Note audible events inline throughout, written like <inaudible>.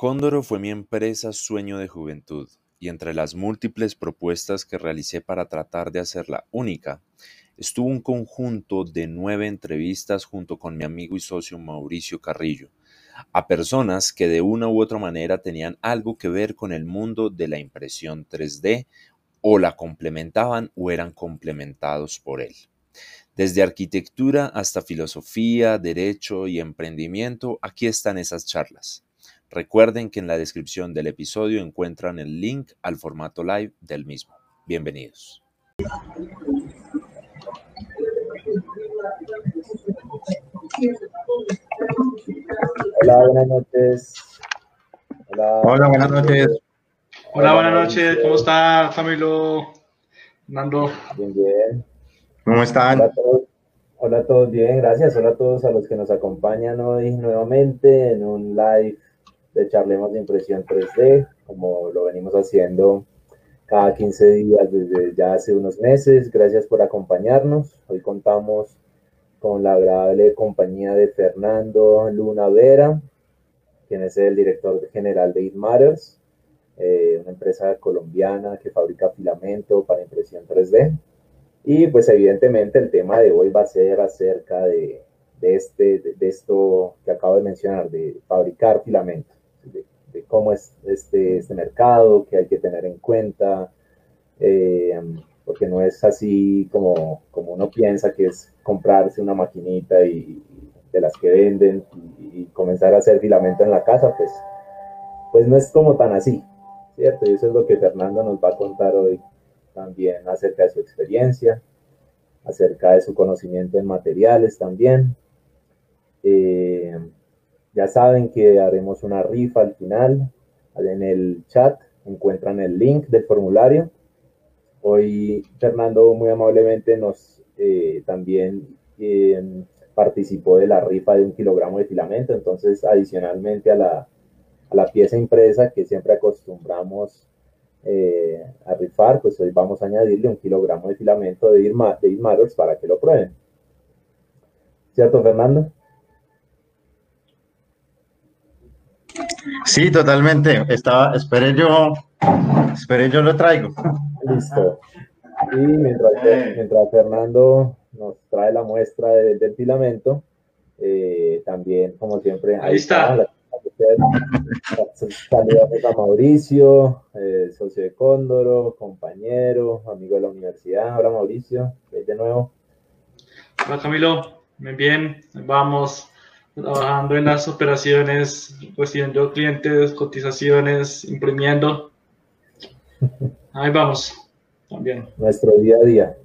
Cóndoro fue mi empresa sueño de juventud, y entre las múltiples propuestas que realicé para tratar de hacerla única, estuvo un conjunto de nueve entrevistas junto con mi amigo y socio Mauricio Carrillo, a personas que de una u otra manera tenían algo que ver con el mundo de la impresión 3D o la complementaban o eran complementados por él. Desde arquitectura hasta filosofía, derecho y emprendimiento, aquí están esas charlas. Recuerden que en la descripción del episodio encuentran el link al formato live del mismo. Bienvenidos. Hola, buenas noches. Hola, Hola buenas noches. Hola, buenas noches. ¿Cómo está, Camilo? Nando. Bien, bien. ¿Cómo están? Hola a, todos. Hola a todos, bien, gracias. Hola a todos a los que nos acompañan hoy nuevamente en un live de Charlemos de Impresión 3D, como lo venimos haciendo cada 15 días desde ya hace unos meses. Gracias por acompañarnos. Hoy contamos con la agradable compañía de Fernando Luna Vera, quien es el director general de It Matters, eh, una empresa colombiana que fabrica filamento para impresión 3D. Y pues evidentemente el tema de hoy va a ser acerca de, de este, de, esto que acabo de mencionar, de fabricar filamentos de, cómo es este, este mercado, que hay que tener en cuenta, eh, porque no es así como, como uno piensa que es comprarse una maquinita y, de las que venden y, comenzar a hacer filamento en la casa, pues, pues no es como tan así, ¿cierto? Y eso es lo que Fernando nos va a contar hoy también acerca de su experiencia, acerca de su conocimiento en materiales también. Eh, ya saben que haremos una rifa al final. En el chat encuentran el link del formulario. Hoy Fernando muy amablemente nos eh, también em, participó de la rifa de un kilogramo de filamento. Entonces, adicionalmente a la, a la pieza impresa que siempre acostumbramos eh, a rifar, pues hoy vamos a añadirle un kilogramo de filamento de Irma, de para que lo prueben. ¿Cierto, Fernando? Sí, totalmente. Estaba, esperé yo, esperé yo lo traigo. Listo. Y mientras, mientras Fernando nos trae la muestra del filamento, eh, también, como siempre, ahí, está. Saludamos a Mauricio, eh, socio de Cóndoro, compañero, amigo de la universidad. Hola Mauricio, de nuevo. Hola Camilo, bien, bien, vamos trabajando en las operaciones, recibiendo clientes, cotizaciones, imprimiendo. Ahí vamos, también. Nuestro día a día.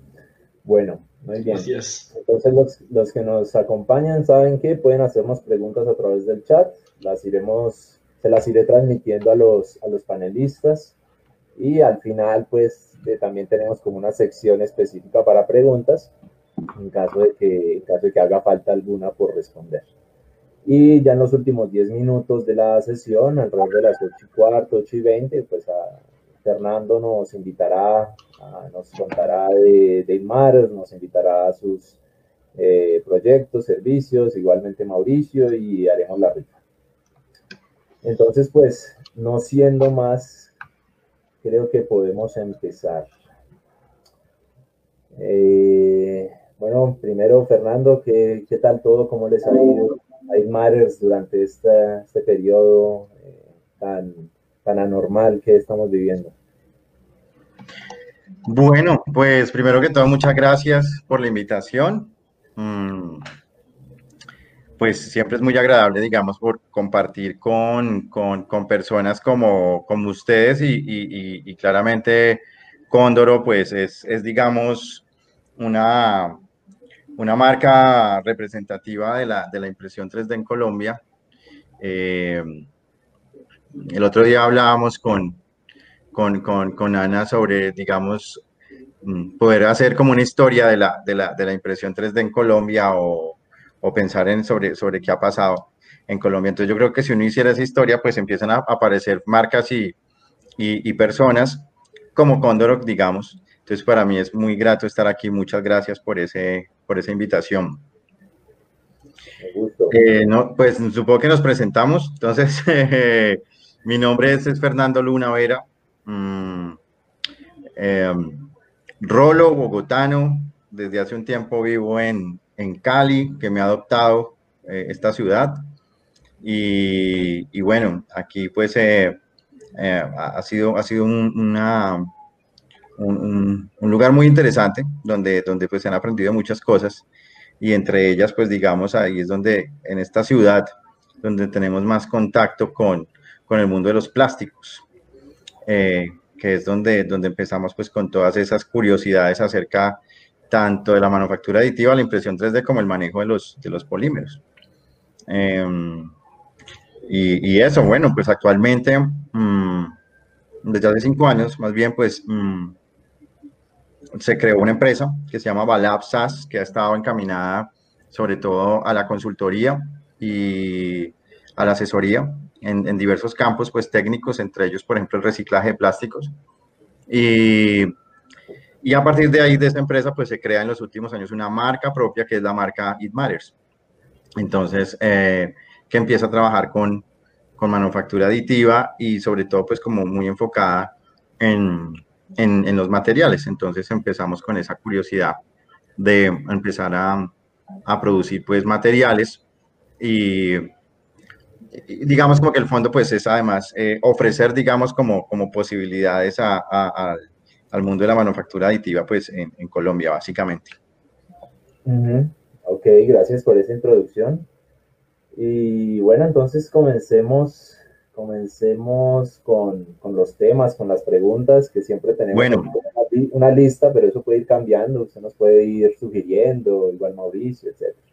Bueno, muy bien. Así es. Entonces los, los que nos acompañan saben que pueden hacernos preguntas a través del chat. Las iremos, se las iré transmitiendo a los, a los panelistas. Y al final, pues, eh, también tenemos como una sección específica para preguntas en caso de que, en caso de que haga falta alguna por responder. Y ya en los últimos 10 minutos de la sesión, alrededor de las 8 y cuarto, 8 y 20, pues a Fernando nos invitará, nos contará de, de nos invitará a sus eh, proyectos, servicios, igualmente Mauricio, y haremos la rifa. Entonces, pues, no siendo más, creo que podemos empezar. Eh, bueno, primero, Fernando, ¿qué, ¿qué tal todo? ¿Cómo les ha ido? Hay Matters durante este periodo eh, tan, tan anormal que estamos viviendo? Bueno, pues primero que todo, muchas gracias por la invitación. Mm, pues siempre es muy agradable, digamos, por compartir con, personas como, como ustedes y, claramente Cóndoro, pues es, es digamos, una, una marca representativa de la, de la impresión 3D en Colombia. Eh, el otro día hablábamos con, con, con, con, Ana sobre, digamos, mm, poder hacer como una historia de la, de la, de la impresión 3D en Colombia o, o, pensar en sobre, sobre qué ha pasado en Colombia. Entonces yo creo que si uno hiciera esa historia, pues empiezan a aparecer marcas y, y, y personas como Condor, digamos. Entonces para mí es muy grato estar aquí. Muchas gracias por ese, por esa invitación. Eh, no, pues supongo que nos presentamos. Entonces, <laughs> Mi nombre es, Fernando Luna Vera, mm, em, rolo bogotano, desde hace un tiempo vivo en, en Cali, que me ha adoptado eh, esta ciudad. Y, y, bueno, aquí pues eh, eh, ha sido, ha sido un, una, un, lugar muy interesante donde, donde pues se han aprendido muchas cosas y entre ellas pues digamos ahí es donde en esta ciudad donde tenemos más contacto con, con el mundo de los plásticos, eh, que es donde, donde empezamos pues con todas esas curiosidades acerca tanto de la manufactura aditiva, la impresión 3D, como el manejo de los, de los polímeros. Em, y, eso, bueno, pues actualmente, mmm, desde hace cinco años, más bien, pues mmm, se creó una empresa que se llama Valab que ha estado encaminada sobre todo a la consultoría y a la asesoría en, diversos campos pues, técnicos, entre ellos, por ejemplo, el reciclaje de plásticos. Y, y, a partir de ahí, de esta empresa, pues se crea en los últimos años una marca propia que es la marca It Matters. Entonces, eh, que empieza a trabajar con, con manufactura aditiva y sobre todo, pues como muy enfocada en, en, en, los materiales. Entonces empezamos con esa curiosidad de empezar a, a producir pues materiales y digamos como que el fondo pues es además eh, ofrecer digamos como, como posibilidades a, a, al mundo de la manufactura aditiva pues en, en Colombia básicamente. Ok, gracias por esa introducción. Y bueno, entonces comencemos, comencemos con, con los temas, con las preguntas que siempre tenemos bueno. una, una, lista, pero eso puede ir cambiando, usted nos puede ir sugiriendo, igual Mauricio, etcétera.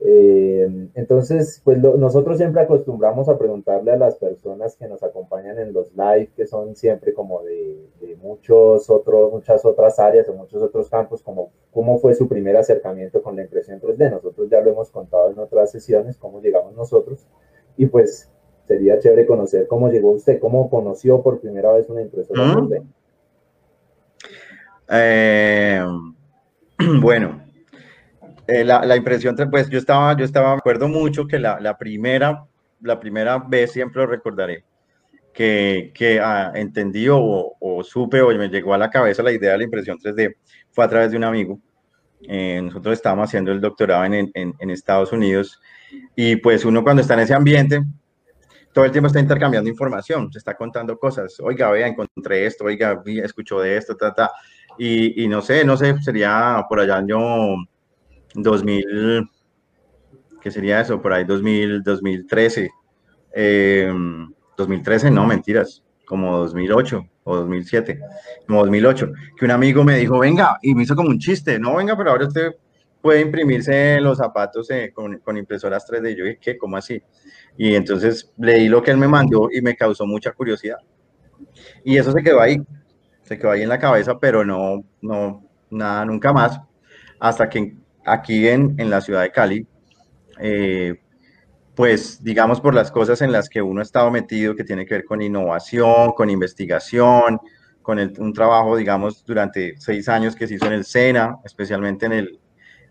Eh, entonces, pues lo, nosotros siempre acostumbramos a preguntarle a las personas que nos acompañan en los live, que son siempre como de, de muchos otros, muchas otras áreas o muchos otros campos, como cómo fue su primer acercamiento con la impresión 3D. Nosotros ya lo hemos contado en otras sesiones, cómo llegamos nosotros, y pues sería chévere conocer cómo llegó usted, cómo conoció por primera vez una impresora ¿Mm? 3D. Eh, <clears throat> bueno, eh, la, la, impresión, pues yo estaba, yo estaba, me acuerdo mucho que la, la primera, la primera vez, siempre lo recordaré, que, que ah, entendí o, o, supe o me llegó a la cabeza la idea de la impresión 3D fue a través de un amigo. Eh, nosotros estábamos haciendo el doctorado en, en, en, Estados Unidos y pues uno cuando está en ese ambiente, todo el tiempo está intercambiando información, se está contando cosas, oiga, vea, encontré esto, oiga, escuchó de esto, ta, ta, y, no sé, no sé, sería por allá año 2000, ¿qué sería eso? Por ahí 2000, 2013. Eh, 2013, no, mentiras, como 2008 o 2007, como 2008, que un amigo me dijo, venga, y me hizo como un chiste, no, venga, pero ahora usted puede imprimirse los zapatos eh, con, con, impresoras 3D. Y yo dije, ¿qué? ¿Cómo así? Y entonces leí lo que él me mandó y me causó mucha curiosidad. Y eso se quedó ahí, se quedó ahí en la cabeza, pero no, no, nada, nunca más, hasta que aquí en, en la ciudad de Cali, eh, pues digamos por las cosas en las que uno ha estado metido, que tiene que ver con innovación, con investigación, con el, un trabajo, digamos, durante seis años que se hizo en el SENA, especialmente en el,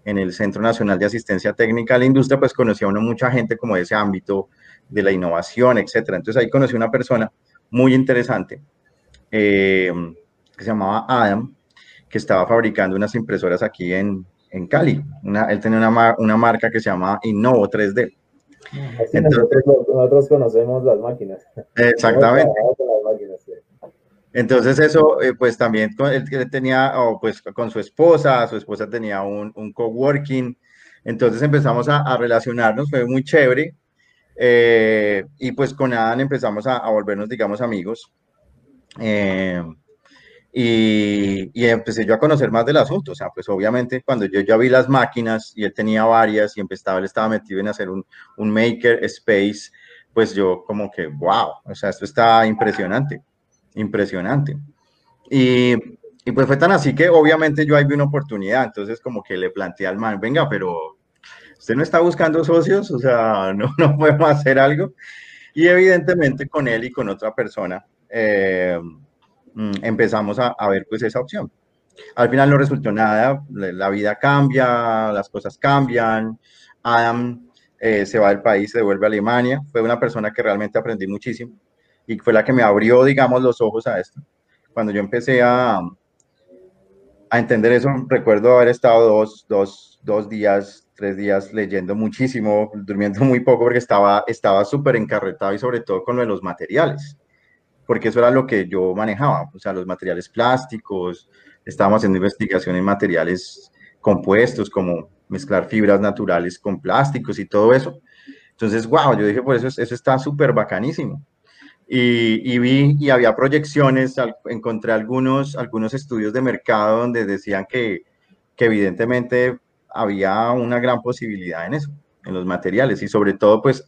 en el Centro Nacional de Asistencia Técnica a la Industria, pues conocía a uno mucha gente como de ese ámbito de la innovación, etcétera. Entonces ahí conocí una persona muy interesante eh, que se llamaba Adam, que estaba fabricando unas impresoras aquí en, en Cali. Una, él tenía una, una, marca que se llama Innovo 3D. Así Entonces, nosotros, nosotros, conocemos las máquinas. Exactamente. Entonces eso, eh, pues también él, él tenía, oh, pues con su esposa, su esposa tenía un, un coworking, entonces empezamos a, a, relacionarnos, fue muy chévere, eh, y pues con Adam empezamos a, a volvernos, digamos, amigos. Eh, y, y, empecé yo a conocer más del asunto. O sea, pues obviamente cuando yo ya vi las máquinas y él tenía varias y empezaba, él estaba metido en hacer un, un maker space, pues yo como que, wow, o sea, esto está impresionante, impresionante. Y, y pues fue tan así que obviamente yo ahí vi una oportunidad, entonces como que le planteé al man, venga, pero usted no está buscando socios, o sea, <laughs> no, no podemos hacer algo. Y evidentemente con él y con otra persona, eh, empezamos a, a, ver pues esa opción. Al final no resultó nada, la vida cambia, las cosas cambian. Adam eh, se va del país, se devuelve a Alemania. Fue una persona que realmente aprendí muchísimo y fue la que me abrió, digamos, los ojos a esto. Cuando yo empecé a, a entender eso, recuerdo haber estado dos, dos, dos días, tres días leyendo muchísimo, durmiendo muy poco porque estaba estaba súper encarretado y sobre todo con lo de los materiales, porque eso era lo que yo manejaba, o sea, los materiales plásticos, estábamos haciendo investigación en materiales compuestos como mezclar fibras naturales con plásticos y todo eso. Entonces, wow, yo dije, por eso eso está súper bacanísimo. Y, vi y había proyecciones, encontré algunos, algunos estudios de mercado donde decían que, que evidentemente había una gran posibilidad en eso, en los materiales y sobre todo pues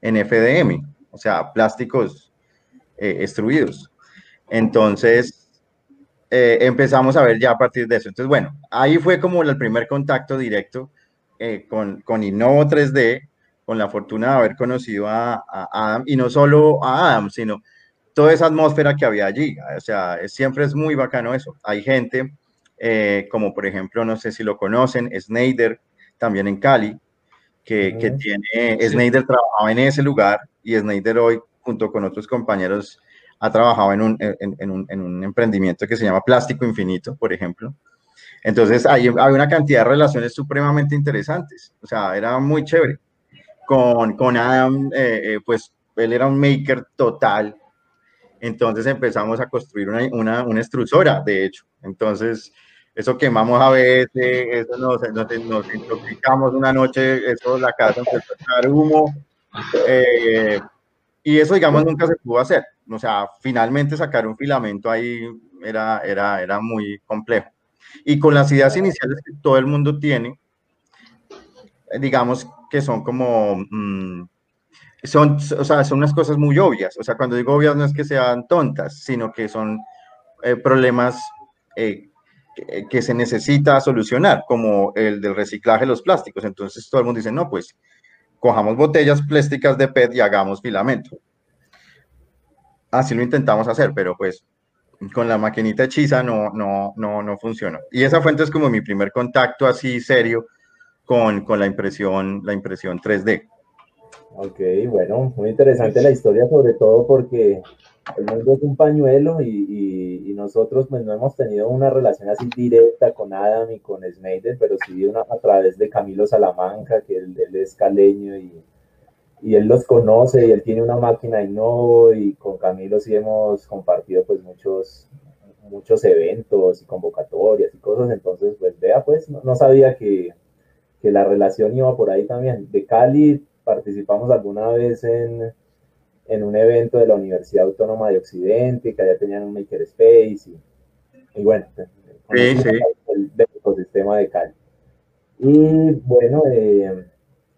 en FDM, o sea, plásticos eh, extruidos. Entonces, eh, empezamos a ver ya a partir de eso. Entonces, bueno, ahí fue como el primer contacto directo eh, con, con Innovo 3D con la fortuna de haber conocido a, Adam, y no solo a Adam, sino toda esa atmósfera que había allí. O sea, siempre es muy bacano eso. Hay gente, eh, como por ejemplo, no sé si lo conocen, Snyder, también en Cali, que, que tiene, Snyder trabajaba en ese lugar y Snyder hoy, junto con otros compañeros, ha trabajado en un, en, un, en un emprendimiento que se llama Plástico Infinito, por ejemplo. Entonces, hay, hay una cantidad de relaciones supremamente interesantes. O sea, era muy chévere con, con Adam, eh, eh, pues él era un maker total. Entonces empezamos a construir una, una, una extrusora, de hecho. Entonces, eso quemamos a veces, eso nos, nos, intoxicamos una noche, eso la casa empezó a echar humo. Eh, y eso, digamos, nunca se pudo hacer. O sea, finalmente sacar un filamento ahí era, era, era muy complejo. Y con las ideas iniciales que todo el mundo tiene, digamos que son como, mm, son, o sea, son unas cosas muy obvias. O sea, cuando digo obvias no es que sean tontas, sino que son eh, problemas eh, que, se necesita solucionar, como el del reciclaje de los plásticos. Entonces todo el mundo dice, no, pues cojamos botellas plásticas de PET y hagamos filamento. Así lo intentamos hacer, pero pues con la maquinita hechiza no, no, no, no funcionó. Y esa fue entonces como mi primer contacto así serio con, con la, impresión, la impresión 3D. Ok, bueno, muy interesante la historia, sobre todo porque el mundo es un pañuelo y, y, nosotros pues no hemos tenido una relación así directa con Adam y con Snyder, pero sí una, a través de Camilo Salamanca, que él, es caleño y, y, él los conoce y él tiene una máquina no y con Camilo sí hemos compartido pues muchos muchos eventos y convocatorias y cosas, entonces pues vea pues no sabía que, que la relación iba por ahí también. De Cali participamos alguna vez en, en un evento de la Universidad Autónoma de Occidente, que allá tenían un makerspace y, y bueno, sí, sí. El, ecosistema de Cali. Y bueno, eh,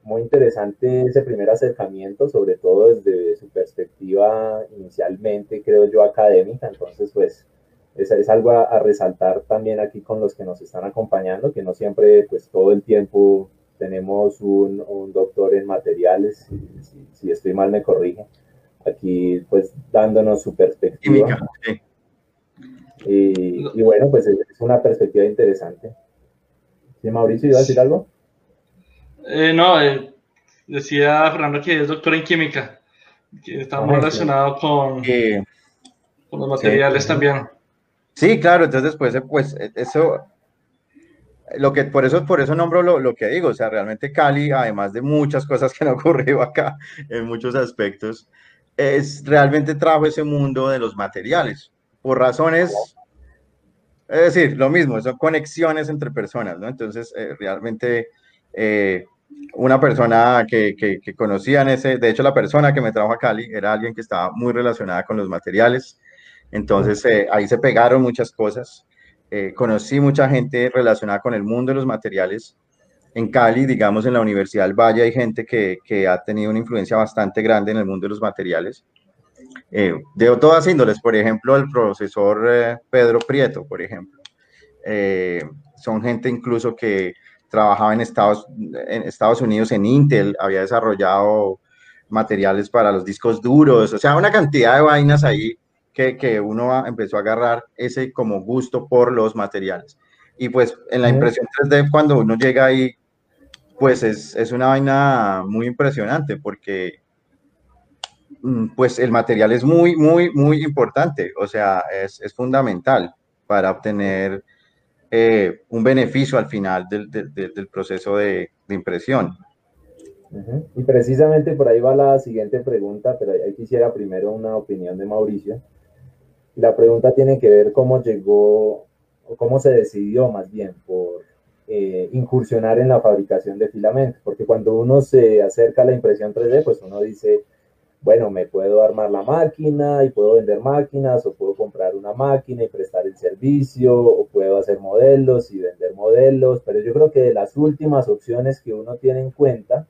muy interesante ese primer acercamiento, sobre todo desde su perspectiva inicialmente, creo yo, académica. Entonces, pues, es, es algo a, resaltar también aquí con los que nos están acompañando, que no siempre, pues todo el tiempo tenemos un, un doctor en materiales, si, si, estoy mal me corrige, aquí pues dándonos su perspectiva. y, y, bueno, pues es, una perspectiva interesante. ¿Sí, Mauricio, iba a decir algo? Eh, no, eh, decía Fernando que es doctor en química, que está muy relacionado con, con los materiales también. Sí, claro, entonces después, pues e, eso, lo que, por eso, por eso nombro lo, lo, que digo, o sea, realmente Cali, además de muchas cosas que han <laughs> ocurrido acá en muchos aspectos, es realmente trajo ese mundo de los materiales, por razones, es decir, lo mismo, son conexiones entre personas, ¿no? Entonces, eh, realmente, eh, una persona que, que, que conocía en ese, de hecho, la persona que me trajo a Cali era alguien que estaba muy relacionada con los materiales, entonces eh, ahí se pegaron muchas cosas. Eh, conocí mucha gente relacionada con el mundo de los materiales. En Cali, digamos, en la Universidad del Valle hay gente que, que ha tenido una influencia bastante grande en el mundo de los materiales. Eh, de todas índoles, por ejemplo, el profesor Pedro Prieto, por ejemplo. son gente incluso que trabajaba en Estados, en Estados Unidos en Intel, había desarrollado materiales para los discos duros, o sea, una cantidad de vainas ahí que, que uno empezó a agarrar ese como gusto por los materiales. Y pues en la impresión 3D, cuando uno llega ahí, pues es, es una vaina muy impresionante porque mm, pues el material es muy, muy, muy importante, o sea, es, es fundamental para obtener eh, un beneficio al final del, del, del proceso de, de impresión. Y precisamente por ahí va la siguiente pregunta, pero ahí quisiera primero una opinión de Mauricio. La pregunta tiene que ver cómo llegó, o cómo se decidió más bien por eh, incursionar en la fabricación de filamentos, porque cuando uno se acerca a la impresión 3D, pues uno dice, bueno, me puedo armar la máquina y puedo vender máquinas, o puedo comprar una máquina y prestar el servicio, o puedo hacer modelos y vender modelos, pero yo creo que de las últimas opciones que uno tiene en cuenta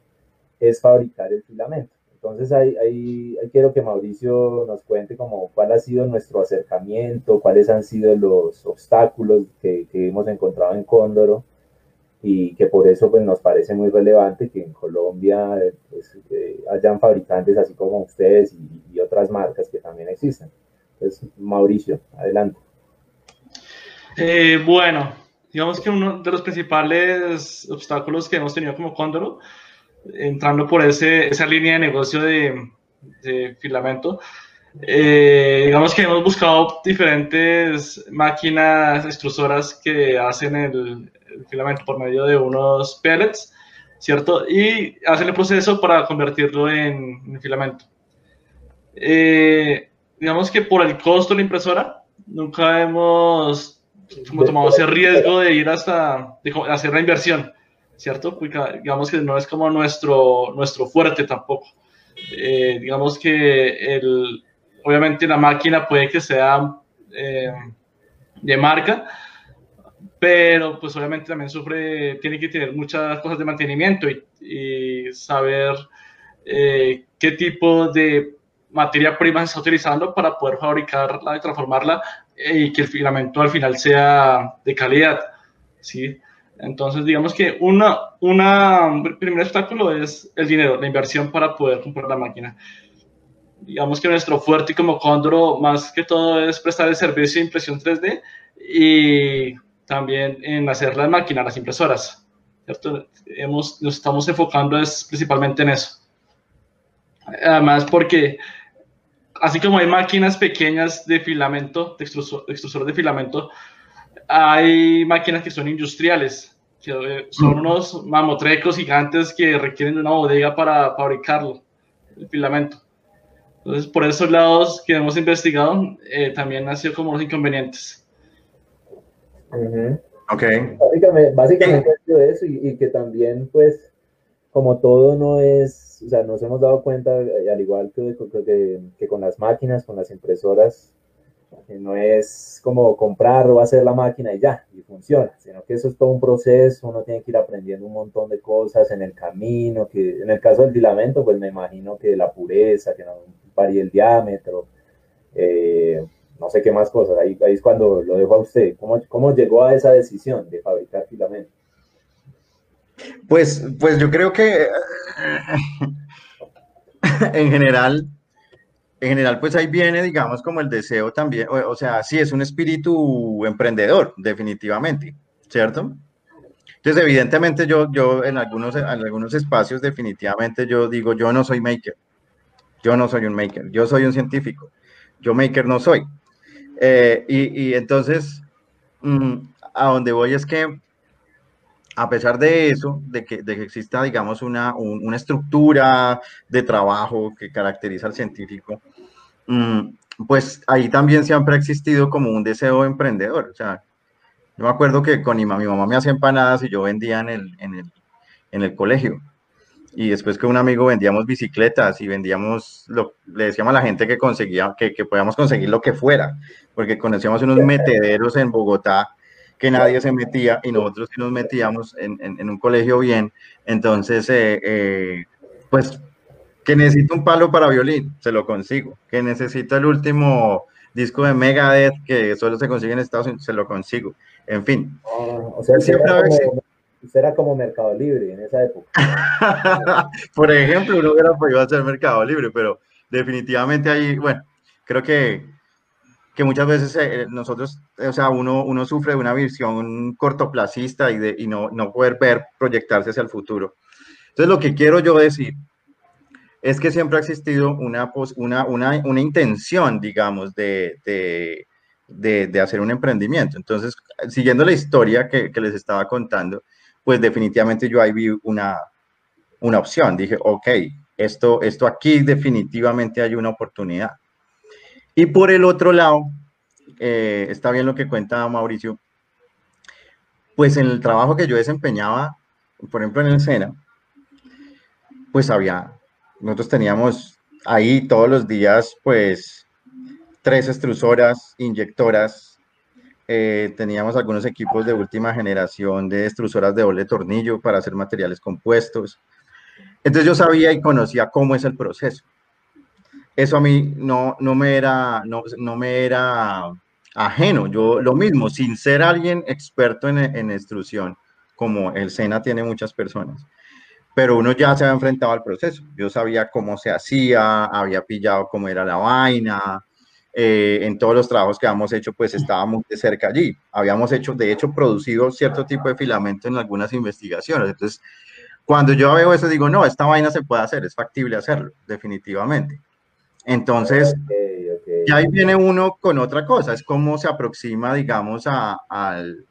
es fabricar el filamento. Entonces ahí, ahí, quiero que Mauricio nos cuente como cuál ha sido nuestro acercamiento, cuáles han sido los obstáculos que, que hemos encontrado en Cóndoro y que por eso pues, nos parece muy relevante que en Colombia pues, eh, hayan fabricantes así como ustedes y, y, otras marcas que también existen. Entonces, Mauricio, adelante. Eh, bueno, digamos que uno de los principales obstáculos que hemos tenido como Cóndoro, entrando por ese, esa línea de negocio de, de filamento, eh, digamos que hemos buscado diferentes máquinas extrusoras que hacen el, el filamento por medio de unos pellets, ¿cierto? Y hacen el proceso para convertirlo en, en filamento. Eh, digamos que por el costo de la impresora, nunca hemos como, tomado ese riesgo de ir hasta de hacer la inversión, ¿cierto? Porque digamos que no es como nuestro, nuestro fuerte tampoco. Eh, digamos que el, obviamente la máquina puede que sea eh, de marca, pero pues obviamente también sufre, tiene que tener muchas cosas de mantenimiento y, y saber eh, qué tipo de materia prima se está utilizando para poder fabricarla y transformarla eh, y que el filamento al final sea de calidad, ¿sí? Entonces, digamos que una, una, un primer obstáculo es el dinero, la inversión para poder comprar la máquina. Digamos que nuestro fuerte como Condro, más que todo, es prestar el servicio de impresión 3D y también en hacer la máquina, las impresoras. ¿cierto? Hemos, nos estamos enfocando es principalmente en eso. Además, porque así como hay máquinas pequeñas de filamento, de extrusor, de, extrusor de filamento, hay máquinas que son industriales, que eh, son unos mamotrecos gigantes que requieren de una bodega para fabricarlo, el filamento. Entonces, por esos lados que hemos investigado, eh, también han sido como los inconvenientes. Uh -huh. Básicamente, básicamente eso y, y, que también, pues, como todo no es, o sea, nos hemos dado cuenta, eh, al igual que, que, que con las máquinas, con las impresoras, no es como comprar o hacer la máquina y ya, y funciona, sino que eso es todo un proceso, uno tiene que ir aprendiendo un montón de cosas en el camino, que en el caso del filamento, pues me imagino que la pureza, que no varíe el diámetro, eh, no sé qué más cosas. Ahí, ahí es cuando lo dejo a usted. ¿Cómo, ¿Cómo, llegó a esa decisión de fabricar filamento? Pues, pues yo creo que <laughs> en general, en general, pues ahí viene, digamos, como el deseo también, o, sea, sí, es un espíritu emprendedor, definitivamente, ¿cierto? Entonces, evidentemente, yo, yo en, algunos, en algunos espacios, definitivamente, yo digo, yo no soy maker, yo no soy un maker, yo soy un científico, yo maker no soy. Eh, y, entonces, mmm, a donde voy es que, a pesar de eso, de que, de que exista, digamos, una, un, una, estructura de trabajo que caracteriza al científico, pues ahí también siempre ha existido como un deseo emprendedor. O sea, yo me acuerdo que con mi mamá, mi mamá me hacía empanadas y yo vendía en el, en el, en el colegio y después que un amigo vendíamos bicicletas y vendíamos, lo, le decíamos a la gente que conseguía, que, que podíamos conseguir lo que fuera, porque conocíamos unos metederos en Bogotá que nadie se metía y nosotros sí nos metíamos en, en, en un colegio bien, entonces, eh, eh, pues, que necesito un palo para violín, se lo consigo, que necesito el último disco de Megadeth que solo se consigue en Estados Unidos, se lo consigo, en fin. Oh, o sea, siempre a veces usted era como Mercado Libre en esa época. <laughs> Por ejemplo, uno hubiera podido hacer Mercado Libre, pero definitivamente ahí, bueno, creo que que muchas veces eh, nosotros, o sea, uno, uno sufre de una visión cortoplacista y, de, y no, no poder ver, proyectarse hacia el futuro. Entonces, lo que quiero yo decir es que siempre ha existido una, una, una, una intención, digamos, de, de, de, hacer un emprendimiento. Entonces, siguiendo la historia que, que, les estaba contando, pues definitivamente yo ahí vi una, una opción. Dije, ok, esto, esto aquí definitivamente hay una oportunidad. Y por el otro lado, eh, está bien lo que cuenta Mauricio, pues en el trabajo que yo desempeñaba, por ejemplo en el SENA, pues había, nosotros teníamos ahí todos los días, pues, tres extrusoras, inyectoras, eh, teníamos algunos equipos de última generación de extrusoras de doble tornillo para hacer materiales compuestos. Entonces yo sabía y conocía cómo es el proceso eso a mí no, no, me, era, no, no me era ajeno. Yo lo mismo, sin ser alguien experto en, en extrusión, como el SENA tiene muchas personas, pero uno ya se había enfrentado al proceso. Yo sabía cómo se hacía, había pillado cómo era la vaina. Eh, en todos los trabajos que habíamos hecho, pues estábamos de cerca allí. Habíamos hecho, de hecho, producido cierto tipo de filamento en algunas investigaciones. Entonces, cuando yo veo eso, digo, no, esta vaina se puede hacer, es factible hacerlo, definitivamente. Entonces, ya ahí viene uno con otra cosa, es cómo se aproxima, digamos, a, al,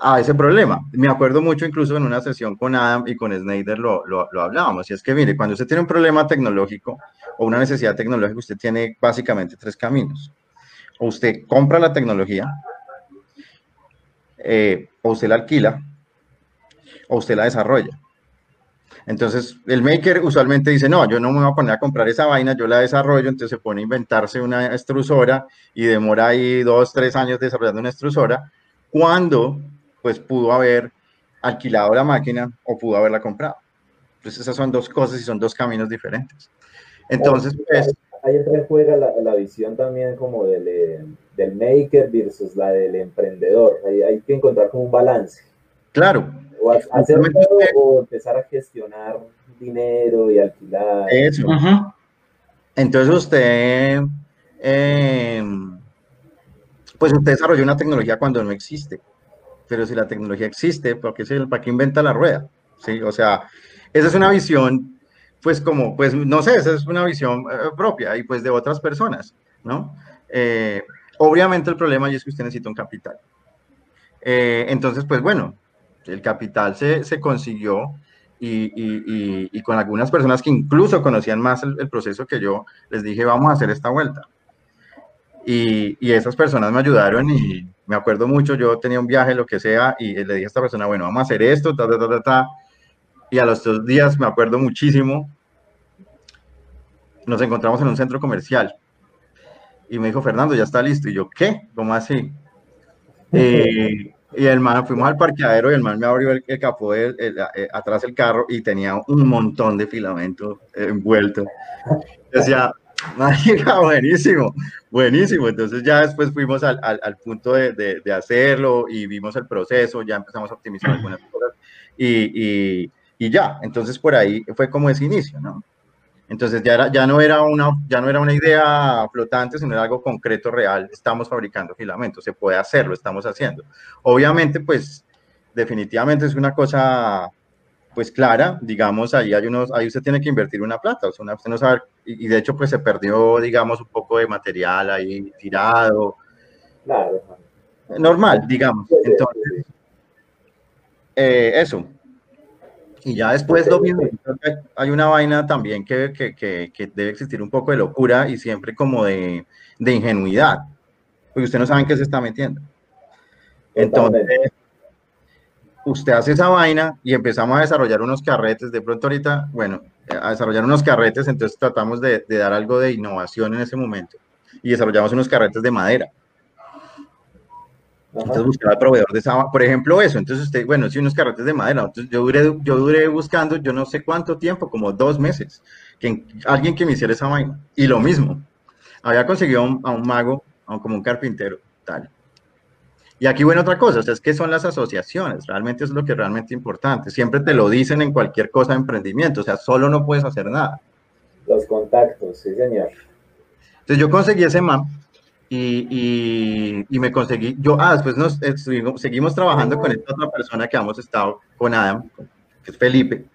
a ese problema. Me acuerdo mucho incluso en una sesión con Adam y con Snyder lo, lo, hablábamos, y es que mire, cuando usted tiene un problema tecnológico o una necesidad tecnológica, usted tiene básicamente tres caminos. O usted compra la tecnología, eh, o usted la alquila, o usted la desarrolla. Entonces, el maker usualmente dice, no, yo no me voy a poner a comprar esa vaina, yo la desarrollo, entonces se pone a inventarse una extrusora y demora ahí dos, tres años desarrollando una extrusora, cuando pues pudo haber alquilado la máquina o pudo haberla comprado. Entonces, esas son dos cosas y son dos caminos diferentes. Entonces, pues... Ahí entra juega la, la, visión también como del, eh, del, maker versus la del emprendedor. Ahí hay que encontrar como un balance. Claro, o hacer todo, o empezar a gestionar dinero y alquilar. Eso. Entonces usted, eh, pues usted desarrolla una tecnología cuando no existe. Pero si la tecnología existe, ¿para qué, se, ¿para qué inventa la rueda? ¿Sí? O sea, esa es una visión, pues como, pues no sé, esa es una visión eh, propia y pues de otras personas, ¿no? Eh, obviamente el problema es que usted necesita un capital. Eh, entonces, pues bueno, el capital se, se consiguió y, y, y, con algunas personas que incluso conocían más el, el, proceso que yo, les dije, vamos a hacer esta vuelta. Y, esas personas me ayudaron y me acuerdo mucho, yo tenía un viaje, lo que sea, y le dije a esta persona, bueno, vamos a hacer esto, ta, ta, ta, ta, ta. Y a los dos días, me acuerdo muchísimo, nos encontramos en un centro comercial. Y me dijo, Fernando, ya está listo. Y yo, ¿qué? ¿Cómo así? Eh, y el man, fuimos al parqueadero y el man me abrió el, el capó de, el, el, atrás del carro y tenía un montón de filamento envuelto. Decía, mágica, <laughs> buenísimo, buenísimo. Entonces ya después fuimos al, al, punto de, de, hacerlo y vimos el proceso, ya empezamos a optimizar algunas cosas y, y, ya. Entonces por ahí fue como ese inicio, ¿no? Entonces ya, ya, no era una, ya no era una idea flotante, sino era algo concreto, real. Estamos fabricando filamentos, se puede hacerlo, estamos haciendo. Obviamente, pues definitivamente es una cosa pues clara, digamos, ahí hay unos, ahí usted tiene que invertir una plata, o sea, usted no sabe, y, y, de hecho pues se perdió, digamos, un poco de material ahí tirado. Claro. Normal, digamos. Entonces, eh, eso, y ya después lo mismo, hay una vaina también que, que, que, que, debe existir un poco de locura y siempre como de, de ingenuidad, porque usted no sabe en qué se está metiendo. Entonces, usted hace esa vaina y empezamos a desarrollar unos carretes, de pronto ahorita, bueno, a desarrollar unos carretes, entonces tratamos de, de dar algo de innovación en ese momento y desarrollamos unos carretes de madera. Entonces buscar al proveedor de esa, por ejemplo, eso. Entonces usted, bueno, si unos carretes de madera, entonces yo duré, yo duré buscando, yo no sé cuánto tiempo, como dos meses, que alguien que me hiciera esa vaina. Y lo mismo, había conseguido a un, a un mago, a un, como un carpintero, tal. Y aquí, bueno, otra cosa, o sea, es que son las asociaciones, realmente es lo que es realmente importante. Siempre te lo dicen en cualquier cosa de emprendimiento, o sea, solo no puedes hacer nada. Los contactos, sí, señor. Entonces yo conseguí ese man, y, y, me conseguí, yo, ah, después nos seguimos trabajando con esta otra persona que hemos estado con Adam, que es Felipe,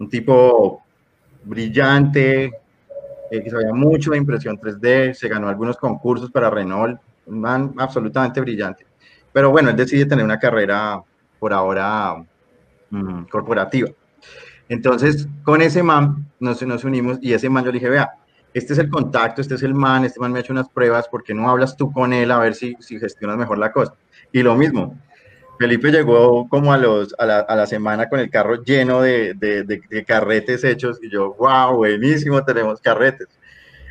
un tipo brillante, eh, que sabía mucho de impresión 3D, se ganó algunos concursos para Renault, un man absolutamente brillante. Pero bueno, él decide tener una carrera por ahora mm, corporativa. Entonces, con ese man nos, nos unimos y ese man yo le dije, vea, este es el contacto, este es el man, este man me ha hecho unas pruebas, ¿por qué no hablas tú con él a ver si, si gestionas mejor la cosa? Y lo mismo, Felipe llegó como a, los, a, la, a la semana con el carro lleno de, de, de, carretes hechos y yo, wow, buenísimo, tenemos carretes.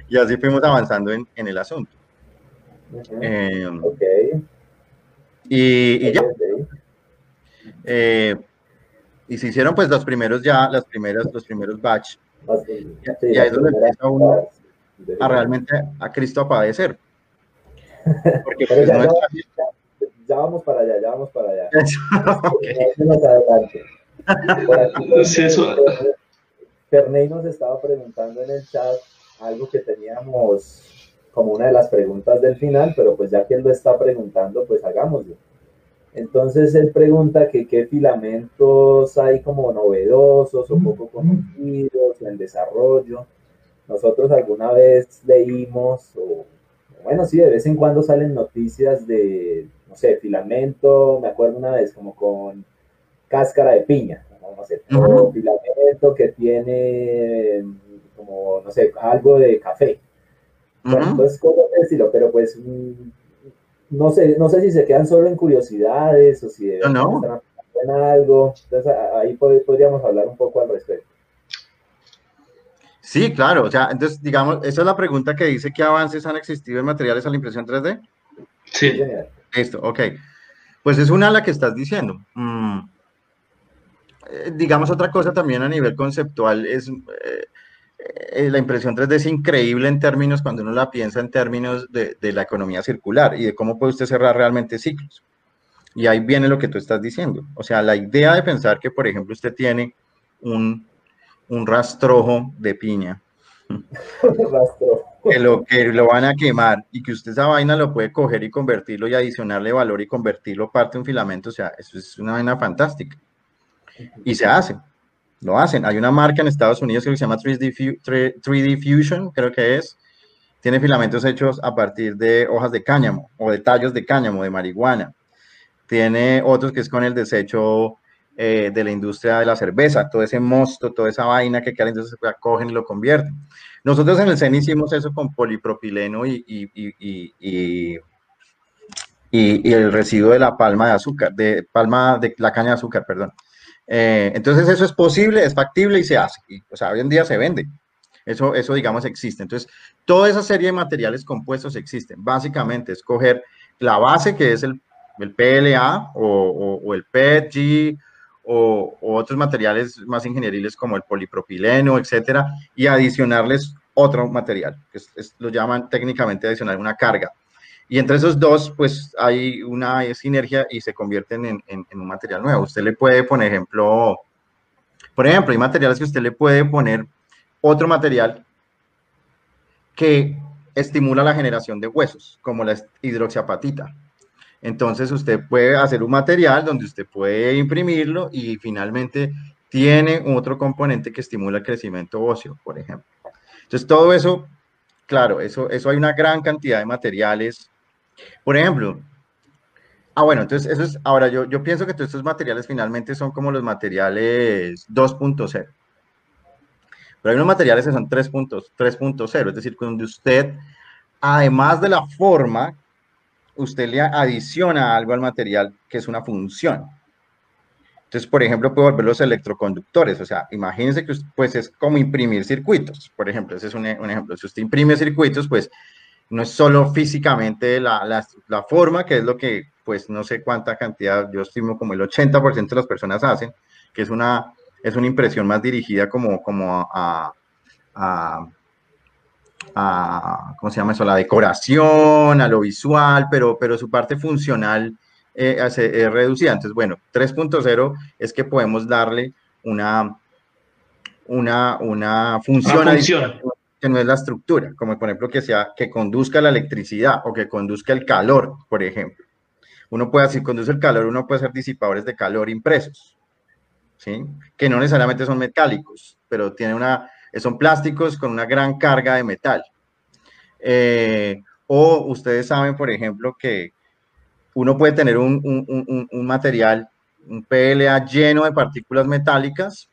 Y así fuimos avanzando en, en el asunto. eh, y, y, ya. Eh, y se hicieron pues los primeros ya, las primeras, los primeros batch. Sí, y ahí es donde empieza uno a realmente a Cristo a padecer. Porque pues, ya, no es... ya, ya, vamos para allá, ya vamos para allá. <laughs> okay. Por aquí, <laughs> eso... Ferney nos estaba preguntando en el chat algo que teníamos como una de las preguntas del final, pero pues ya que él lo está preguntando, pues hagámoslo. Entonces él pregunta que qué filamentos hay como novedosos o poco conocidos en desarrollo. Nosotros alguna vez leímos, o bueno, sí, de vez en cuando salen noticias de, no sé, filamento, me acuerdo una vez como con cáscara de piña, no sé, -huh. filamento que tiene como, no sé, algo de café. Cosas de estilo, pero pues no sé, no sé si se quedan solo en curiosidades o si no, no. están en algo. Entonces ahí podríamos hablar un poco al respecto. Sí, claro, o sea, entonces digamos, esa es la pregunta que dice qué avances han existido en materiales a la impresión 3D. Sí. Esto, ok. Pues es una la que estás diciendo. Mm. Eh, digamos otra cosa también a nivel conceptual es eh, eh, la impresión 3D es increíble en términos, cuando uno la piensa en términos de, de, la economía circular y de cómo puede usted cerrar realmente ciclos. Y ahí viene lo que tú estás diciendo. O sea, la idea de pensar que, por ejemplo, usted tiene un, un rastrojo de piña, <laughs> que, lo, que lo van a quemar y que usted esa vaina lo puede coger y convertirlo y adicionarle valor y convertirlo parte de un filamento, o sea, eso es una vaina fantástica. Y se hace lo hacen. Hay una marca en Estados Unidos que se llama 3D, 3D Fusion, creo que es. Tiene filamentos hechos a partir de hojas de cáñamo o de tallos de cáñamo, de marihuana. Tiene otros que es con el desecho eh, de la industria de la cerveza, todo ese mosto, toda esa vaina que queda, entonces se cogen y lo convierten. Nosotros en el CEN hicimos eso con polipropileno y, y, y, y, y el residuo de la palma de azúcar, de palma de la caña de azúcar, perdón. Eh, entonces eso es posible, es factible y se hace. Y, o sea, hoy en día se vende. Eso, eso, digamos, existe. Entonces, toda esa serie de materiales compuestos existen. Básicamente, escoger la base, que es el, el PLA o, el PETG o, o, otros materiales más ingenieriles como el polipropileno, etcétera, y adicionarles otro material, que es, es, lo llaman técnicamente adicionar una carga. Y entre esos dos, pues hay una sinergia y se convierten en, un material nuevo. Usted le puede, por ejemplo, por ejemplo, hay materiales que usted le puede poner otro material que estimula la generación de huesos, como la hidroxiapatita. Entonces usted puede hacer un material donde usted puede imprimirlo y finalmente tiene otro componente que estimula el crecimiento óseo, por ejemplo. Entonces todo eso, claro, eso, eso hay una gran cantidad de materiales por ejemplo, ah, bueno, entonces eso es, ahora yo, yo pienso que todos estos materiales finalmente son como los materiales 2.0. Pero hay unos materiales que son 3.0, es decir, donde usted, además de la forma, usted le adiciona algo al material que es una función. Entonces, por ejemplo, puedo volver los electroconductores. O sea, imagínense que pues es como imprimir circuitos. Por ejemplo, ese es un, un ejemplo. Si usted imprime circuitos, pues no es solo físicamente la, la, la, forma, que es lo que, pues no sé cuánta cantidad, yo estimo como el 80% de las personas hacen, que es una, es una impresión más dirigida como, como a, a, a, ¿cómo se llama eso? La decoración, a lo visual, pero, pero su parte funcional eh, es, es reducida. Entonces, bueno, 3.0 es que podemos darle una, una, una función, una función que no es la estructura, como por ejemplo que sea que conduzca la electricidad o que conduzca el calor, por ejemplo. Uno puede, si conduce el calor, uno puede hacer disipadores de calor impresos, ¿sí? Que no necesariamente son metálicos, pero tienen una, son plásticos con una gran carga de metal. Eh, o ustedes saben, por ejemplo, que uno puede tener un, un, un, material, un PLA lleno de partículas metálicas,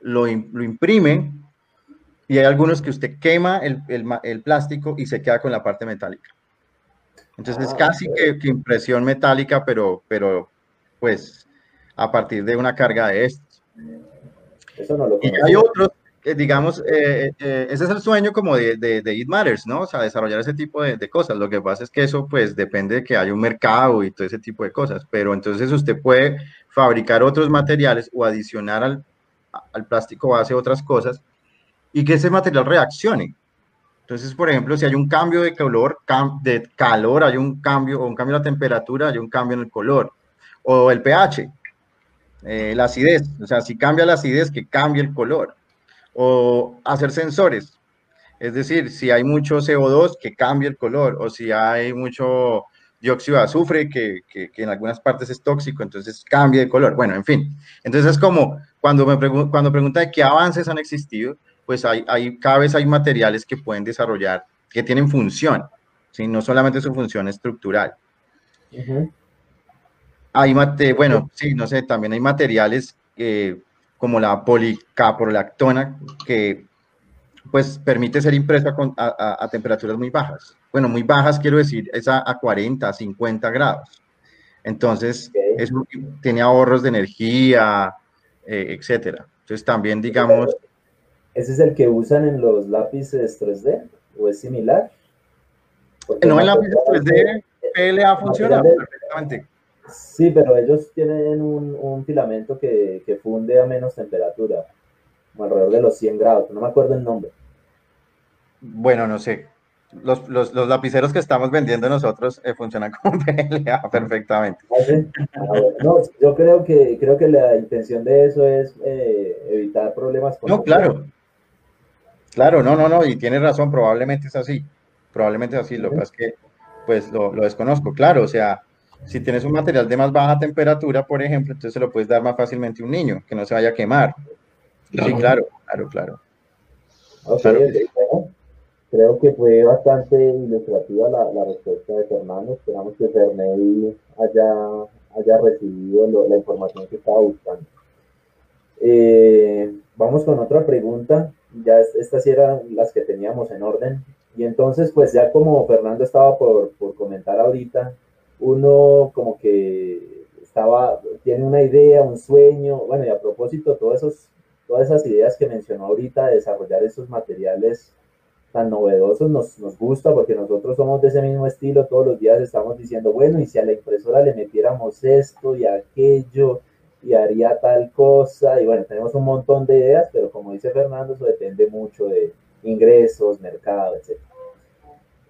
lo, lo, imprime y hay algunos que usted quema el, el, el, plástico y se queda con la parte metálica. Entonces es ah, casi que, que, impresión metálica, pero, pero pues a partir de una carga de estos. Eso no lo y hay otros eh, digamos, eh, eh, ese es el sueño como de, de, de, It Matters, ¿no? O sea, desarrollar ese tipo de, de, cosas. Lo que pasa es que eso, pues, depende de que haya un mercado y todo ese tipo de cosas. Pero entonces usted puede fabricar otros materiales o adicionar al, al plástico base otras cosas y que ese material reaccione. Entonces, por ejemplo, si hay un cambio de color, de calor, hay un cambio, o un cambio de la temperatura, hay un cambio en el color. O el pH, la acidez. O sea, si cambia la acidez, que cambie el color o hacer sensores. Es decir, si hay mucho CO2, que cambie el color, o si hay mucho dióxido de azufre, que, que, en algunas partes es tóxico, entonces cambie de color. Bueno, en fin. Entonces es como cuando me cuando pregunta qué avances han existido, pues hay, hay, cada vez hay materiales que pueden desarrollar, que tienen función, ¿sí? no solamente su función estructural. Hay mate, bueno, sí, no sé, también hay materiales que como la policaprolactona, que pues permite ser impresa con, a, temperaturas muy bajas. Bueno, muy bajas quiero decir, es a, 40, 50 grados. Entonces, eso tiene ahorros de energía, eh, etcétera. Entonces, también, digamos... ¿Ese es el que usan en los lápices 3D? ¿O es similar? no, en lápices 3D, PLA funciona perfectamente. Sí, pero ellos tienen un, un filamento que, que, funde a menos temperatura, alrededor de los 100 grados, no me acuerdo el nombre. Bueno, no sé. Los, los, los lapiceros que estamos vendiendo nosotros eh, funcionan con PLA <laughs> perfectamente. ¿Ah, ah, no, yo creo que, creo que la intención de eso es eh, evitar problemas con... No, claro. Claro, no, no, no, y tiene razón, probablemente es así. Probablemente es así, lo que pasa es que pues lo, lo desconozco, claro, o sea, si tienes un material de más baja temperatura, por ejemplo, entonces se lo puedes dar más fácilmente a un niño, que no se vaya a quemar. Sí, claro, claro, claro. creo que fue bastante ilustrativa la, la, respuesta de Fernando. Esperamos que Ferney haya, haya recibido la información que estaba buscando. Eh, vamos con otra pregunta. Ya estas eran las que teníamos en orden. Y entonces, pues ya como Fernando estaba por, por comentar ahorita, uno como que estaba, tiene una idea, un sueño, bueno, y a propósito, todos esos, todas esas ideas que mencionó ahorita de desarrollar esos materiales tan novedosos nos, nos gusta porque nosotros somos de ese mismo estilo, todos los días estamos diciendo, bueno, y si a la impresora le metiéramos esto y aquello, y haría tal cosa, y bueno, tenemos un montón de ideas, pero como dice Fernando, eso depende mucho de ingresos, mercado, etc.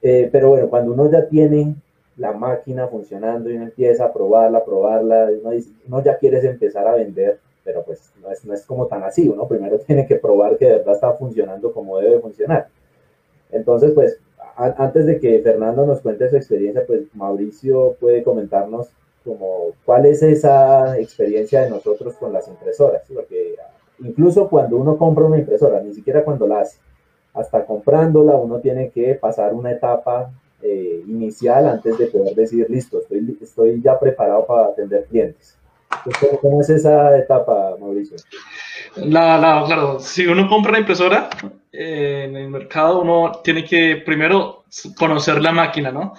Eh, pero bueno, cuando uno ya tiene la máquina funcionando y uno empieza a probarla, a probarla, uno, uno ya quieres empezar a vender, pero pues no es, no es como tan así, uno primero <laughs> tiene que probar que de verdad está funcionando como debe funcionar. Entonces, pues antes de que Fernando nos cuente su experiencia, pues Mauricio puede comentarnos como cuál es esa experiencia de nosotros con las impresoras, porque incluso cuando uno compra una impresora, ni siquiera cuando la hace, hasta comprándola uno tiene que pasar una etapa eh, inicial antes de poder decir, listo, estoy, estoy ya preparado para atender clientes. ¿Cómo es esa etapa, Mauricio? La, la, claro, si uno compra una impresora eh, en el mercado, uno tiene que primero conocer la máquina, ¿no?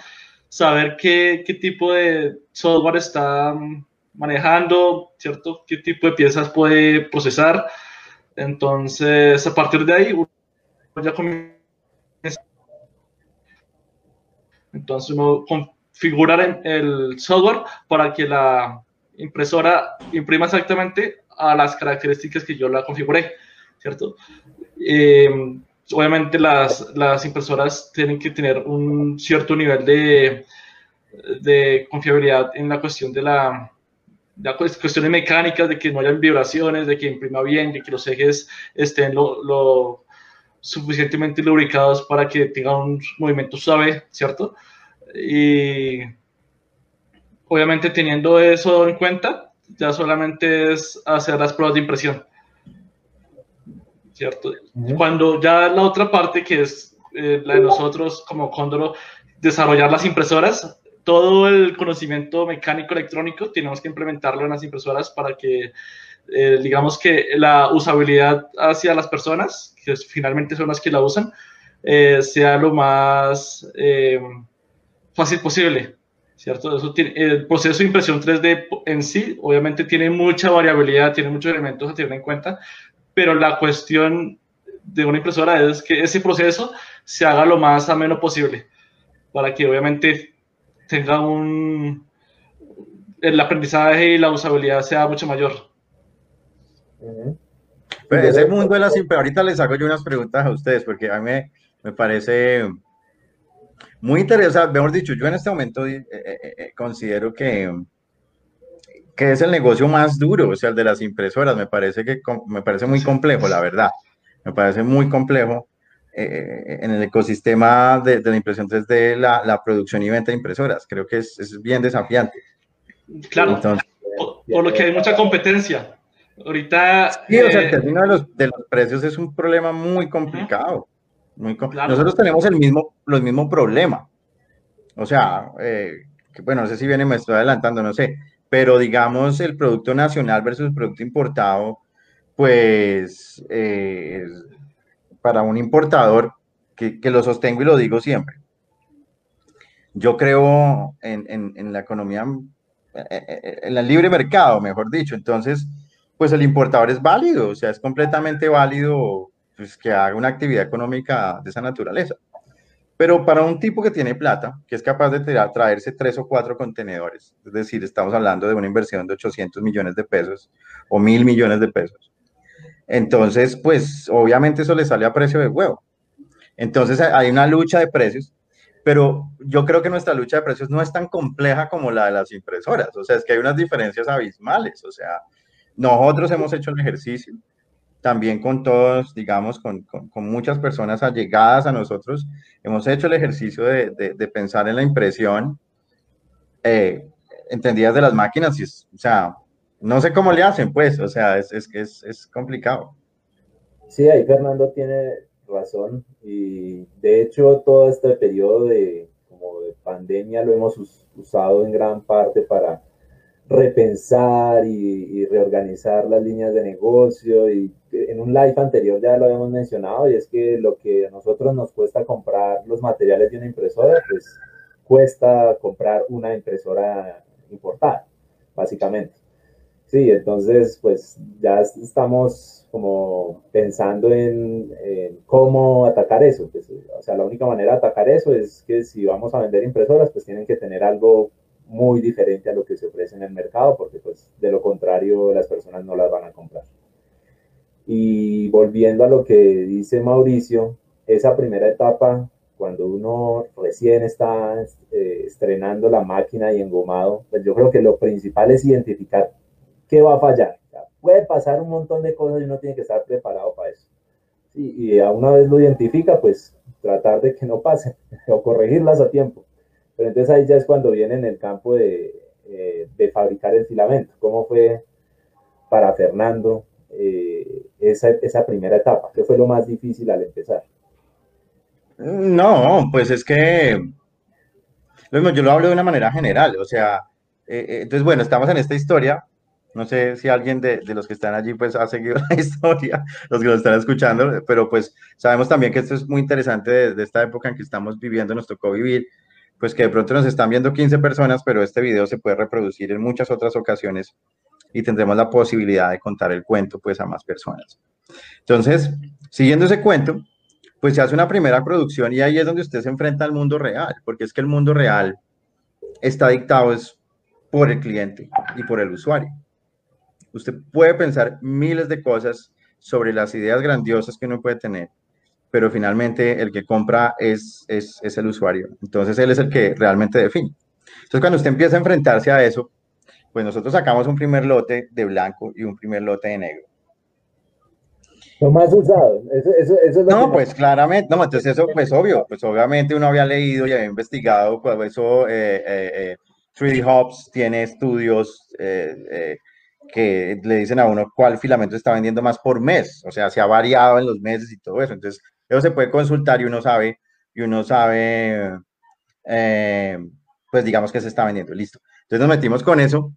Saber qué, qué tipo de software está manejando, ¿cierto? ¿Qué tipo de piezas puede procesar? Entonces, a partir de ahí, uno ya comienza Entonces uno configura el software para que la impresora imprima exactamente a las características que yo la configuré, ¿cierto? Eh, obviamente las, impresoras tienen que tener un cierto nivel de, de confiabilidad en la cuestión de la, de cuestiones mecánicas, de que no haya vibraciones, de que imprima bien, de que los ejes estén lo, lo suficientemente lubricados para que tengan un movimiento suave, ¿cierto? Y obviamente teniendo eso en cuenta, ya solamente es hacer las pruebas de impresión. ¿Cierto? Cuando ya la otra parte, que es eh, la de nosotros como Cóndoro, desarrollar las impresoras, todo el conocimiento mecánico electrónico tenemos que implementarlo en las impresoras para que, eh, digamos que la usabilidad hacia las personas, que finalmente son las que la usan, eh, sea lo más fácil posible. ¿cierto? Eso tiene, el proceso de impresión 3D en sí, obviamente, tiene mucha variabilidad, tiene muchos elementos a tener en cuenta, pero la cuestión de una impresora es que ese proceso se haga lo más ameno posible, para que obviamente tenga un el aprendizaje y la usabilidad sea mucho mayor. Pues ese mundo de las ahorita les hago yo unas preguntas a ustedes, porque a mí me, me parece muy interesante, mejor dicho, yo en este momento eh, eh, eh, considero que, que es el negocio más duro, o sea, el de las impresoras, me parece, que, me parece muy complejo, la verdad, me parece muy complejo en el ecosistema de, la impresión 3D, la, la, producción y venta de impresoras, creo que es, es bien desafiante. Claro, por, lo que hay mucha competencia. Ahorita... Sí, o sea, el término de los, de los precios es un problema muy complicado. Nosotros tenemos el mismo, los mismos problemas. O sea, eh, bueno, no sé si viene, me estoy adelantando, no sé, pero digamos el producto nacional versus el producto importado, pues eh, para un importador, que, lo sostengo y lo digo siempre, yo creo en, la economía, eh, en el libre mercado, mejor dicho, entonces, pues el importador es válido, o sea, es completamente válido pues, que haga una actividad económica de esa naturaleza. Pero para un tipo que tiene plata, que es capaz de traerse tres o cuatro contenedores, es decir, estamos hablando de una inversión de 800 millones de pesos o mil millones de pesos. Entonces, pues obviamente eso le sale a precio de huevo. Entonces hay una lucha de precios, pero yo creo que nuestra lucha de precios no es tan compleja como la de las impresoras. O sea, es que hay unas diferencias abismales. O sea, nosotros hemos hecho el ejercicio también con todos, digamos, con, con, muchas personas allegadas a nosotros, hemos hecho el ejercicio de, de, pensar en la impresión eh, entendidas de las máquinas, y o sea, no sé cómo le hacen, pues, o sea, es, es, es, complicado. Sí, ahí Fernando tiene razón, y de hecho todo este periodo de, como de pandemia lo hemos usado en gran parte para repensar y, reorganizar las líneas de negocio. Y en un live anterior ya lo habíamos mencionado, y es que lo que a nosotros nos cuesta comprar los materiales de una impresora, pues cuesta comprar una impresora importada, básicamente. Sí, entonces pues ya estamos como pensando en, cómo atacar eso. Pues, o sea, la única manera de atacar eso es que si vamos a vender impresoras, pues tienen que tener algo muy diferente a lo que se ofrece en el mercado, porque pues de lo contrario las personas no las van a comprar. Y volviendo a lo que dice Mauricio, esa primera etapa, cuando uno recién está eh, estrenando la máquina y engomado, pues yo creo que lo principal es identificar qué va a fallar. puede pasar un montón de cosas y uno tiene que estar preparado para eso. y a una vez lo identifica, pues tratar de que no pase <laughs> o corregirlas a tiempo. Pero entonces ahí ya es cuando viene en el campo de, eh, de fabricar el filamento. ¿Cómo fue para Fernando eh, esa, esa, primera etapa? ¿Qué fue lo más difícil al empezar? No, pues es que yo lo hablo de una manera general, o sea, eh, entonces bueno, estamos en esta historia, no sé si alguien de, de, los que están allí pues ha seguido <laughs> la historia, los que lo están escuchando, pero pues sabemos también que esto es muy interesante de, de esta época en que estamos viviendo, nos tocó vivir pues que de pronto nos están viendo 15 personas, pero este video se puede reproducir en muchas otras ocasiones y tendremos la posibilidad de contar el cuento pues a más personas. Entonces, siguiendo ese cuento, pues se hace una primera producción y ahí es donde usted se enfrenta al mundo real, porque es que el mundo real está dictado es por el cliente y por el usuario. Usted puede pensar miles de cosas sobre las ideas grandiosas que uno puede tener, pero finalmente el que compra es, es, es, el usuario. Entonces él es el que realmente define. Entonces cuando usted empieza a enfrentarse a eso, pues nosotros sacamos un primer lote de blanco y un primer lote de negro. Lo más usado. Eso, eso, eso es lo No, pues claramente, no, entonces eso, pues obvio, pues obviamente uno había leído y había investigado, pues eso, eh, eh, eh, 3D Hubs tiene estudios eh, eh, que le dicen a uno cuál filamento está vendiendo más por mes, o sea, se ha variado en los meses y todo eso, entonces eso se puede consultar y uno sabe, y uno sabe, eh, pues digamos que se está vendiendo, listo. Entonces nos metimos con eso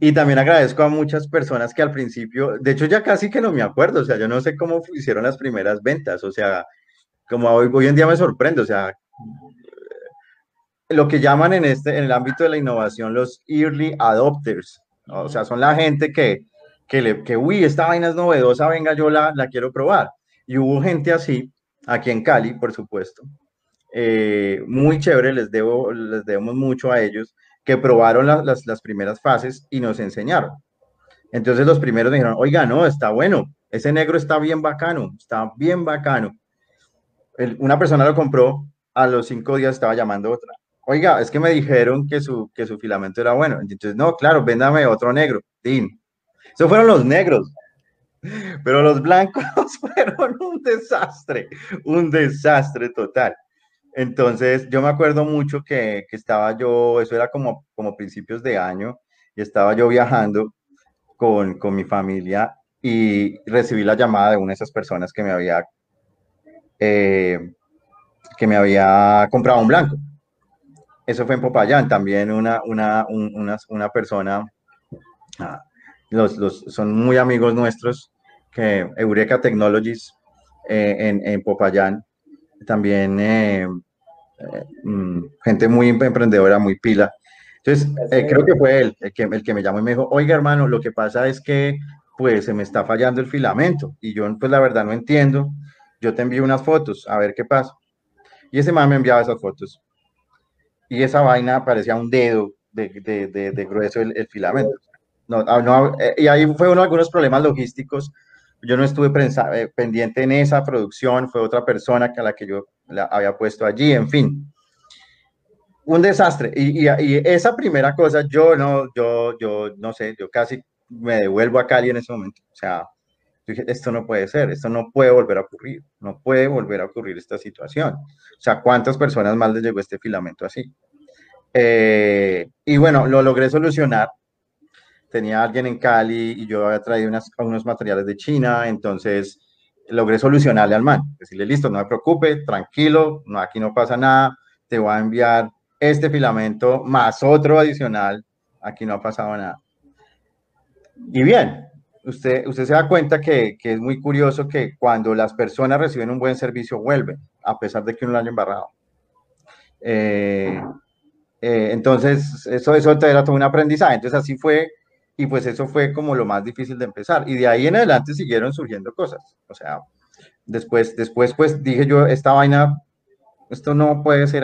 y también agradezco a muchas personas que al principio, de hecho ya casi que no me acuerdo, o sea, yo no sé cómo hicieron las primeras ventas, o sea, como hoy, hoy en día me sorprende, o sea, lo que llaman en, este, en el ámbito de la innovación los early adopters. O sea, son la gente que, que, le, que, uy, esta vaina es novedosa, venga, yo la, la quiero probar. Y hubo gente así, aquí en Cali, por supuesto, eh, muy chévere, les, debo, les debemos mucho a ellos, que probaron la, las, las primeras fases y nos enseñaron. Entonces los primeros dijeron, oiga, no, está bueno, ese negro está bien bacano, está bien bacano. Una persona lo compró, a los cinco días estaba llamando otra. Oiga, es que me dijeron que su, que su filamento era bueno. Entonces, no, claro, véndame otro negro. Tin. Esos fueron los negros. Pero los blancos <laughs> fueron un desastre, un desastre total. Entonces, yo me acuerdo mucho que, que, estaba yo, eso era como, como principios de año, y estaba yo viajando con, con mi familia y recibí la llamada de una de esas personas que me había, eh, que me había comprado un blanco. Eso fue en Popayán, también una, una, un, una, una, persona, ah, los, los, son muy amigos nuestros, que Eureka Technologies eh, en, en Popayán, también eh, eh, gente muy emprendedora, muy pila. Entonces, eh, creo que fue él el que, el que me llamó y me dijo, oiga hermano, lo que pasa es que pues se me está fallando el filamento y yo pues la verdad no entiendo, yo te envío unas fotos, a ver qué pasa. Y ese man me enviaba esas fotos y esa vaina parecía un dedo de, de, de, de grueso el, el, filamento. No, ah, no, eh, y ahí fue uno de algunos problemas logísticos yo no estuve prensa, eh, pendiente en esa producción, fue otra persona que a la que yo la había puesto allí, en fin. Un desastre. Y, y, y, esa primera cosa, yo no, yo, yo no sé, yo casi me devuelvo a Cali en ese momento. O sea, dije, esto no puede ser, esto no puede volver a ocurrir, no puede volver a ocurrir esta situación. O sea, ¿cuántas personas más les llegó este filamento así? Eh, y bueno, lo logré solucionar tenía alguien en Cali y yo había traído unas, unos materiales de China, entonces logré solucionarle al man, decirle, listo, no me preocupe, tranquilo, no, aquí no pasa nada, te voy a enviar este filamento más otro adicional, aquí no ha pasado nada. Y bien, usted, usted se da cuenta que, que es muy curioso que cuando las personas reciben un buen servicio vuelven, a pesar de que uno lo embarrado. Eh, eh, entonces, eso, eso era todo un aprendizaje. Entonces, así fue y pues eso fue como lo más difícil de empezar. Y de ahí en adelante siguieron surgiendo cosas. O sea, después, después pues dije yo, esta vaina, esto no puede ser